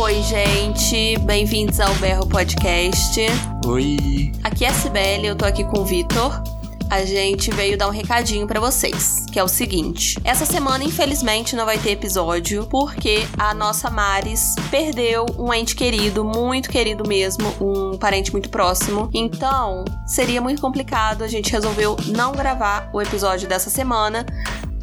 Oi, gente, bem-vindos ao Berro Podcast. Oi. Aqui é a Sibeli, eu tô aqui com o Vitor. A gente veio dar um recadinho para vocês, que é o seguinte: essa semana, infelizmente, não vai ter episódio porque a nossa Maris perdeu um ente querido, muito querido mesmo, um parente muito próximo. Então, seria muito complicado. A gente resolveu não gravar o episódio dessa semana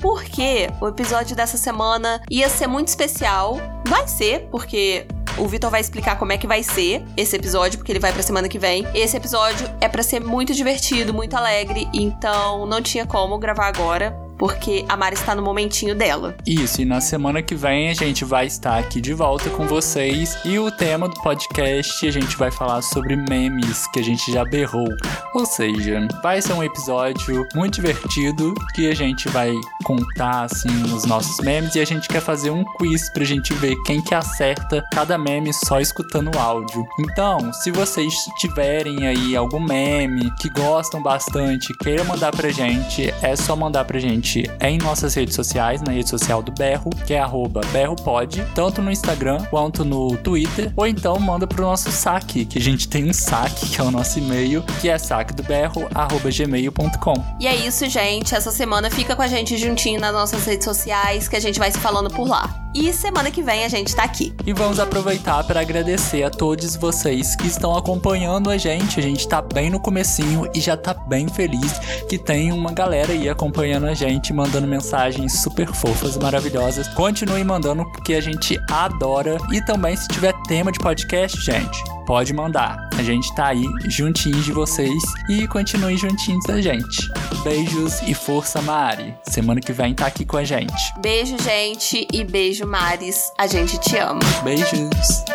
porque o episódio dessa semana ia ser muito especial. Vai ser, porque o Vitor vai explicar como é que vai ser esse episódio, porque ele vai pra semana que vem. Esse episódio é para ser muito divertido, muito alegre, então não tinha como gravar agora porque a Mari está no momentinho dela. Isso, e na semana que vem a gente vai estar aqui de volta com vocês e o tema do podcast a gente vai falar sobre memes que a gente já berrou. Ou seja, vai ser um episódio muito divertido que a gente vai contar assim os nossos memes e a gente quer fazer um quiz pra gente ver quem que acerta cada meme só escutando o áudio. Então, se vocês tiverem aí algum meme que gostam bastante, queira mandar pra gente, é só mandar pra gente em nossas redes sociais, na rede social do Berro, que é berropod, tanto no Instagram quanto no Twitter, ou então manda pro nosso saque, que a gente tem um saque, que é o nosso e-mail, que é saquedoberro.gmail.com. E é isso, gente. Essa semana fica com a gente juntinho nas nossas redes sociais, que a gente vai se falando por lá. E semana que vem a gente tá aqui. E vamos aproveitar para agradecer a todos vocês que estão acompanhando a gente. A gente tá bem no comecinho e já tá bem feliz que tem uma galera aí acompanhando a gente, mandando mensagens super fofas, maravilhosas. Continue mandando porque a gente adora. E também se tiver tema de podcast, gente, pode mandar. A gente tá aí juntinhos de vocês e continue juntinhos da gente. Beijos e força, Mari. Semana que vem tá aqui com a gente. Beijo, gente, e beijo, Maris. A gente te ama. Beijos.